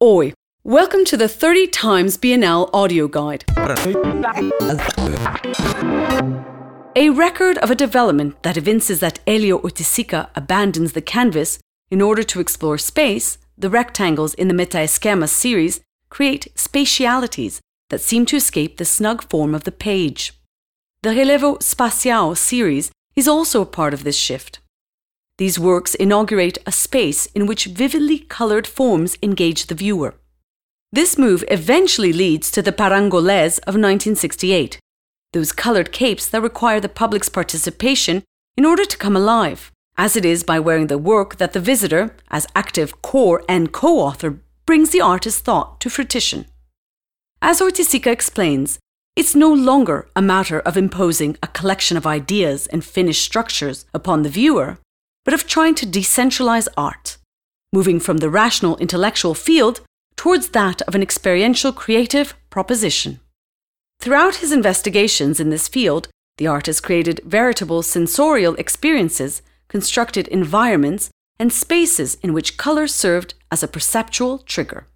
Oi, welcome to the 30 times Biennale audio guide. A record of a development that evinces that Hélio Oiticica abandons the canvas in order to explore space, the rectangles in the Metaesquema series create spatialities that seem to escape the snug form of the page. The Relevo Espacial series is also a part of this shift. These works inaugurate a space in which vividly coloured forms engage the viewer. This move eventually leads to the Parangolés of 1968, those coloured capes that require the public's participation in order to come alive, as it is by wearing the work that the visitor, as active core and co author, brings the artist's thought to fruition. As Oiticica explains, it's no longer a matter of imposing a collection of ideas and finished structures upon the viewer, but of trying to decentralize art, moving from the rational intellectual field towards that of an experiential creative proposition. Throughout his investigations in this field, the artist created veritable sensorial experiences, constructed environments, and spaces in which color served as a perceptual trigger.